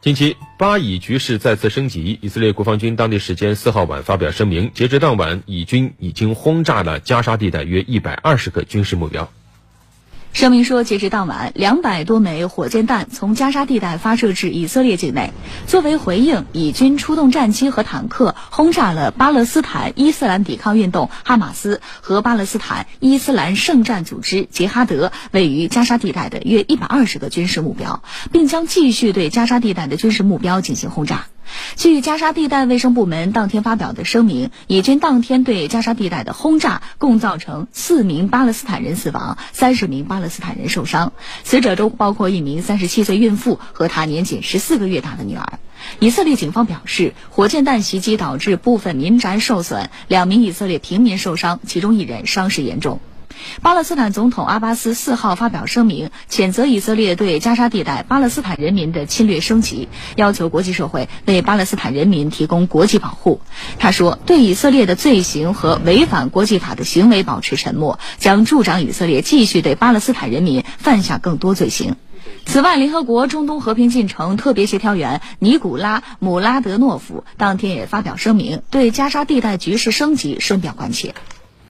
近期，巴以局势再次升级。以色列国防军当地时间四号晚发表声明，截至当晚，以军已经轰炸了加沙地带约一百二十个军事目标。声明说，截至当晚，两百多枚火箭弹从加沙地带发射至以色列境内。作为回应，以军出动战机和坦克轰炸了巴勒斯坦伊斯兰抵抗运动哈马斯和巴勒斯坦伊斯兰圣战组织杰哈德位于加沙地带的约一百二十个军事目标，并将继续对加沙地带的军事目标进行轰炸。据加沙地带卫生部门当天发表的声明，以军当天对加沙地带的轰炸共造成四名巴勒斯坦人死亡，三十名巴勒斯坦人受伤，死者中包括一名三十七岁孕妇和她年仅十四个月大的女儿。以色列警方表示，火箭弹袭击导致部分民宅受损，两名以色列平民受伤，其中一人伤势严重。巴勒斯坦总统阿巴斯四号发表声明，谴责以色列对加沙地带巴勒斯坦人民的侵略升级，要求国际社会为巴勒斯坦人民提供国际保护。他说，对以色列的罪行和违反国际法的行为保持沉默，将助长以色列继续对巴勒斯坦人民犯下更多罪行。此外，联合国中东和平进程特别协调员尼古拉·姆拉德诺夫当天也发表声明，对加沙地带局势升级深表关切。